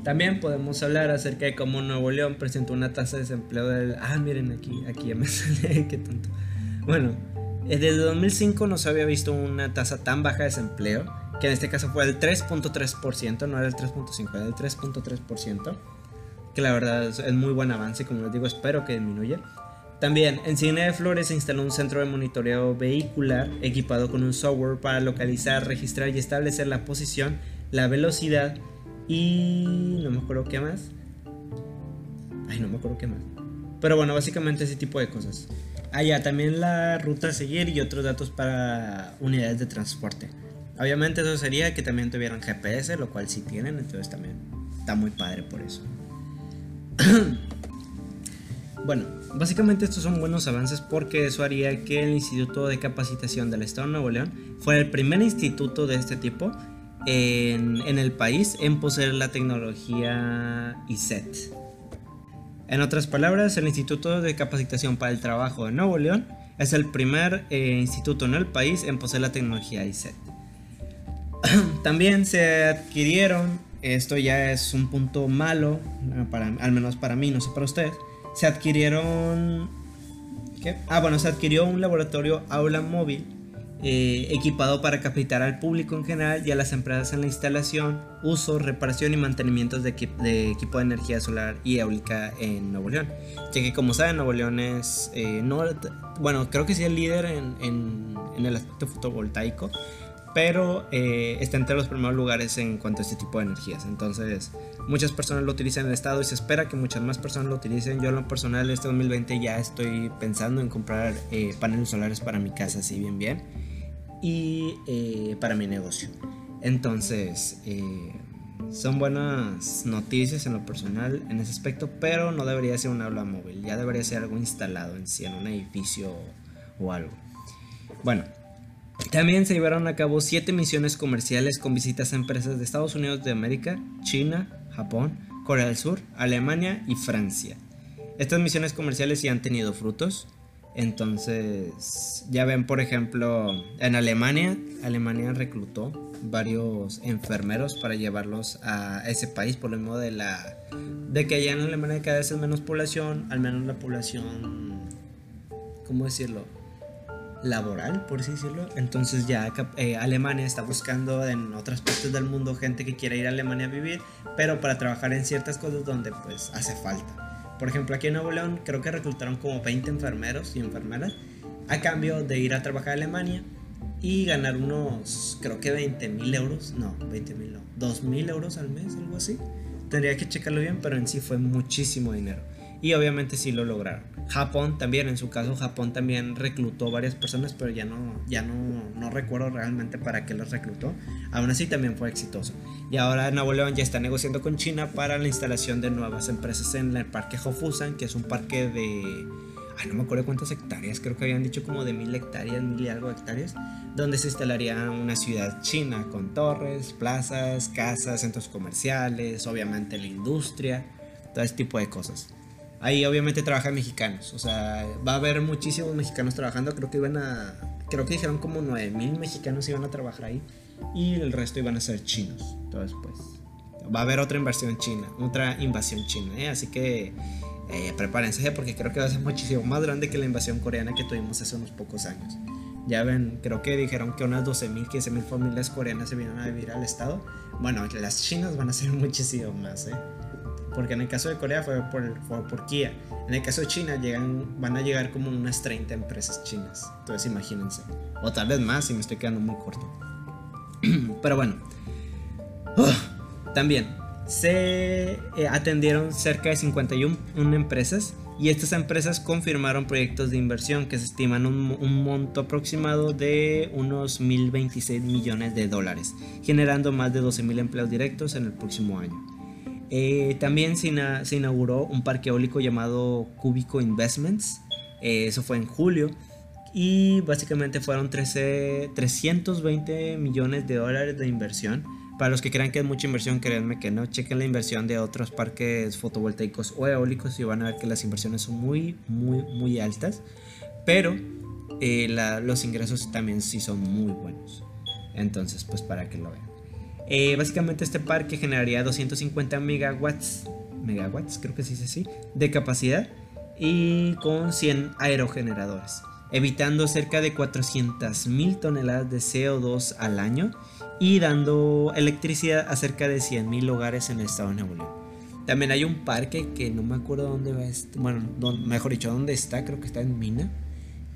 También podemos hablar acerca de cómo Nuevo León presentó una tasa de desempleo del... Ah, miren aquí, aquí ya me sale, qué tonto. Bueno, desde 2005 no se había visto una tasa tan baja de desempleo, que en este caso fue el 3.3%, no era el 3.5, era el 3.3%, que la verdad es muy buen avance, como les digo, espero que disminuya. También en Cine de Flores se instaló un centro de monitoreo vehicular equipado con un software para localizar, registrar y establecer la posición, la velocidad y no me acuerdo qué más. Ay, no me acuerdo qué más. Pero bueno, básicamente ese tipo de cosas. Ah, ya, también la ruta a seguir y otros datos para unidades de transporte. Obviamente eso sería que también tuvieran GPS, lo cual sí tienen, entonces también está muy padre por eso. bueno, básicamente estos son buenos avances porque eso haría que el Instituto de Capacitación del Estado de Nuevo León fuera el primer instituto de este tipo en, en el país en poseer la tecnología ISET. En otras palabras, el Instituto de Capacitación para el Trabajo de Nuevo León es el primer eh, instituto en el país en poseer la tecnología ISET. También se adquirieron, esto ya es un punto malo, eh, para, al menos para mí, no sé para ustedes, se adquirieron... ¿qué? Ah, bueno, se adquirió un laboratorio aula móvil eh, equipado para capacitar al público en general y a las empresas en la instalación, uso, reparación y mantenimiento de, equipo de energía solar y eólica en Nuevo León. Ya que como saben, Nuevo León es, eh, no, bueno, creo que sí es líder en, en, el aspecto fotovoltaico, pero eh, está entre los primeros lugares en cuanto a este tipo de energías. Entonces, muchas personas lo utilizan en el estado y se espera que muchas más personas lo utilicen. Yo en lo personal este 2020 ya estoy pensando en comprar paneles solares para mi casa, así bien bien y eh, para mi negocio. Entonces, eh, son buenas noticias en lo personal en ese aspecto, pero no debería ser un aula móvil, ya debería ser algo instalado en sí, en un edificio o algo. Bueno, también se llevaron a cabo siete misiones comerciales con visitas a empresas de Estados Unidos de América, China, Japón, Corea del Sur, Alemania y Francia. Estas misiones comerciales ya han tenido frutos. Entonces, ya ven, por ejemplo, en Alemania, Alemania reclutó varios enfermeros para llevarlos a ese país por lo mismo de la de que allá en Alemania cada vez es menos población, al menos la población ¿cómo decirlo? laboral, por así decirlo. Entonces ya eh, Alemania está buscando en otras partes del mundo gente que quiera ir a Alemania a vivir, pero para trabajar en ciertas cosas donde pues hace falta. Por ejemplo, aquí en Nuevo León creo que reclutaron como 20 enfermeros y enfermeras a cambio de ir a trabajar a Alemania y ganar unos, creo que 20 mil euros, no, 20 mil no, 2 mil euros al mes, algo así. Tendría que checarlo bien, pero en sí fue muchísimo dinero y obviamente sí lo lograron. Japón también, en su caso Japón también reclutó varias personas, pero ya no, ya no, no recuerdo realmente para qué los reclutó. Aún así también fue exitoso. Y ahora Nuevo León ya está negociando con China para la instalación de nuevas empresas en el parque Hofusan, que es un parque de... Ay, no me acuerdo cuántas hectáreas, creo que habían dicho como de mil hectáreas, mil y algo hectáreas, donde se instalaría una ciudad china con torres, plazas, casas, centros comerciales, obviamente la industria, todo ese tipo de cosas. Ahí obviamente trabajan mexicanos, o sea, va a haber muchísimos mexicanos trabajando, creo que iban a, creo que dijeron como 9000 mexicanos iban a trabajar ahí y el resto iban a ser chinos. Entonces, pues, va a haber otra inversión china, otra invasión china, ¿eh? así que eh, prepárense porque creo que va a ser muchísimo más grande que la invasión coreana que tuvimos hace unos pocos años. Ya ven, creo que dijeron que unas 12.000, 15.000 familias coreanas se vienen a vivir al estado. Bueno, las chinas van a ser muchísimo más, ¿eh? Porque en el caso de Corea fue por, por Kia. En el caso de China llegan, van a llegar como unas 30 empresas chinas. Entonces imagínense. O tal vez más si me estoy quedando muy corto. Pero bueno. también se eh, atendieron cerca de 51 empresas y estas empresas confirmaron proyectos de inversión que se estiman un, un monto aproximado de unos 1.026 millones de dólares, generando más de 12.000 empleos directos en el próximo año. Eh, también se, inauguró un parque eólico llamado Cubico Investments. Eh, eso fue en julio. Y básicamente fueron 13, 320 millones de dólares de inversión. Para los que crean que es mucha inversión, créanme que no. Chequen la inversión de otros parques fotovoltaicos o eólicos y van a ver que las inversiones son muy, muy, muy altas. Pero eh, los ingresos también sí son muy buenos. Entonces, pues para que lo vean. Eh, básicamente este parque generaría 250 megawatts, megawatts creo que se dice así, de capacidad y con 100 aerogeneradores. evitando cerca de 400.000 toneladas de CO2 al año y dando electricidad a cerca de 100.000 hogares en el estado de Nuevo León. También hay un parque que no me acuerdo dónde va, bueno, mejor dicho, dónde está, creo que está en Mina,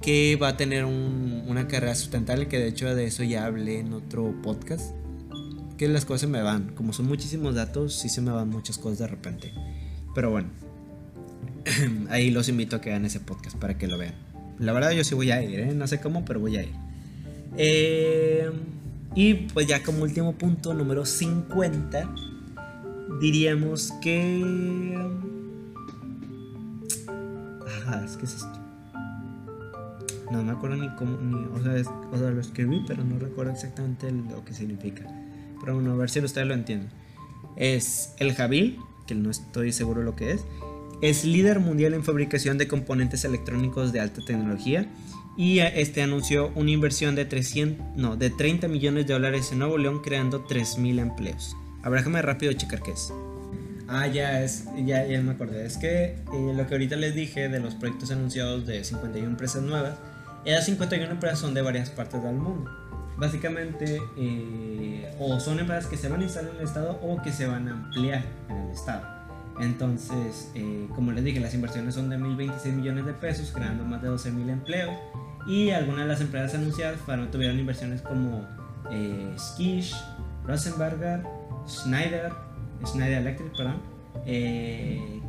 que va a tener una carrera sustentable, que de hecho de eso ya hablé en otro podcast, que las cosas se me van, como son muchísimos datos, sí se me van muchas cosas de repente. Pero bueno, ahí los invito a que vean ese podcast para que lo vean. La verdad yo sí voy a ir, ¿eh? no sé cómo, pero voy a ir. Eh, y pues ya como último punto, número 50, diríamos que... Ajá, es que es esto. No me acuerdo ni cómo, ni, o, sea, o sea, lo escribí, pero no recuerdo exactamente lo que significa. Pero bueno, a ver si ustedes lo entienden. Es el Jabil, que no estoy seguro lo que es, es líder mundial en fabricación de componentes electrónicos de alta tecnología y este anunció una inversión de, 300, no, de 30 millones de dólares en Nuevo León creando 3.000 empleos. A ver, déjame rápido checar qué es. Ah, ya es, ya, ya me acordé. Es que eh, lo que ahorita les dije de los proyectos anunciados de 51 empresas nuevas, esas 51 empresas son de varias partes del mundo. Básicamente, eh, o son empresas que se van a instalar en el estado o que se van a ampliar en el estado. Entonces, eh, como les dije, las inversiones son de 1.026 millones de pesos, creando más de 12.000 empleos. Y algunas de las empresas anunciadas fueron, tuvieron inversiones como eh, Skish, Rosenberger, Schneider, Schneider Electric, perdón, eh,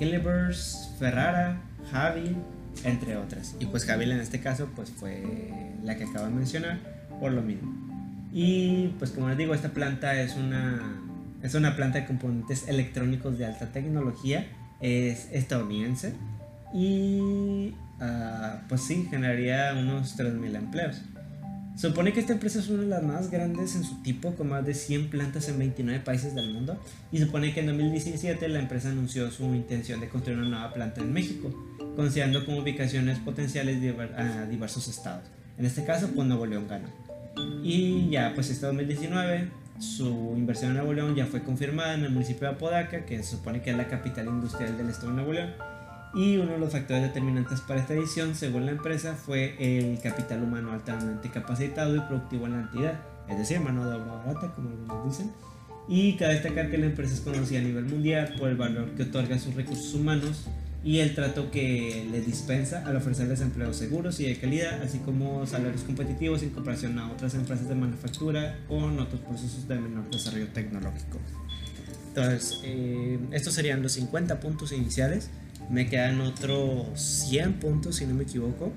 Ferrara, Javi, entre otras. Y pues Javi en este caso pues fue la que acabo de mencionar por lo mismo. Y pues como les digo, esta planta es una es una planta de componentes electrónicos de alta tecnología. Es estadounidense. Y ah, pues sí, generaría unos 3.000 empleos. Supone que esta empresa es una de las más grandes en su tipo, con más de 100 plantas en 29 países del mundo. Y supone que en 2017 la empresa anunció su intención de construir una nueva planta en México, considerando como ubicaciones potenciales diversos estados. En este caso, pues Nuevo León gana. Y ya, pues este 2019 su inversión en Nuevo León ya fue confirmada en el municipio de Apodaca, que se supone que es la capital industrial del estado de Nuevo León. Y uno de los factores determinantes para esta edición, según la empresa, fue el capital humano altamente capacitado y productivo en la entidad, es decir, mano de obra barata, como algunos dicen. Y cabe destacar que la empresa es conocida a nivel mundial por el valor que otorga a sus recursos humanos y el trato que les dispensa al ofrecerles empleos seguros y de calidad, así como salarios competitivos en comparación a otras empresas de manufactura o en otros procesos de menor desarrollo tecnológico. Entonces, eh, estos serían los 50 puntos iniciales. Me quedan otros 100 puntos, si no me equivoco.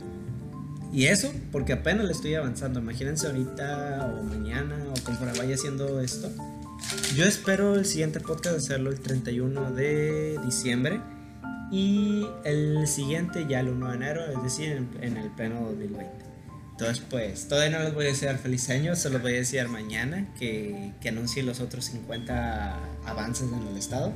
Y eso, porque apenas le estoy avanzando. Imagínense ahorita o mañana o conforme vaya haciendo esto. Yo espero el siguiente podcast hacerlo el 31 de diciembre y el siguiente ya el 1 de enero, es decir, en, el pleno 2020. Entonces, pues, todavía no les voy a desear feliz año, se los voy a decir mañana que, que anuncie los otros 50 avances en el estado,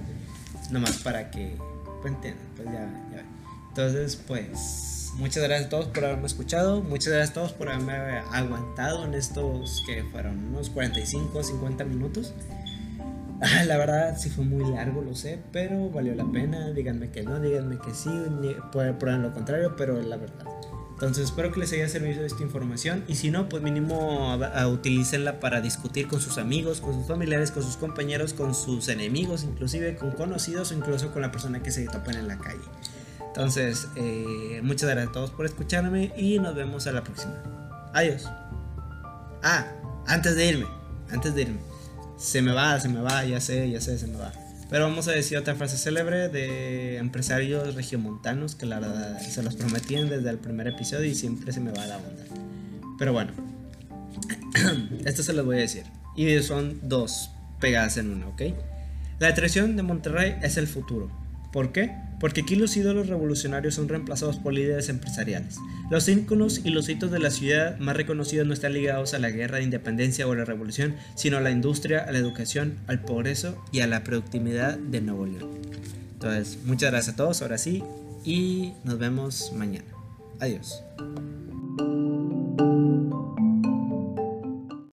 nomás para que pues, pues ya, ya. Entonces, pues, muchas gracias a todos por haberme escuchado, muchas gracias a todos por haberme aguantado en estos que fueron unos 45, 50 minutos. La verdad sí fue muy largo, lo sé, pero valió la pena. Díganme que no, díganme que sí, pueden probar lo contrario, pero la verdad. Entonces espero que les haya servido esta información y si no, pues mínimo a, utilícenla para discutir con sus amigos, con sus familiares, con sus compañeros, con sus enemigos, inclusive con conocidos o incluso con la persona que se topen en la calle. Entonces, eh, muchas gracias a todos por escucharme y nos vemos a la próxima. Adiós. Ah, antes de irme, antes de irme se me va, se me va, ya sé, ya sé, se me va. Pero vamos a decir otra frase célebre de empresarios regiomontanos que la verdad se los prometían desde el primer episodio y siempre se me va la onda. Pero bueno, esto se los voy a decir. Y son dos pegadas en una, ¿ok? La atracción de Monterrey es el futuro. ¿Por qué? Porque aquí los ídolos revolucionarios son reemplazados por líderes empresariales. Los íconos y los hitos de la ciudad más reconocidos no están ligados a la guerra de independencia o a la revolución, sino a la industria, a la educación, al progreso y a la productividad de Nuevo León. Entonces, muchas gracias a todos, ahora sí, y nos vemos mañana. Adiós.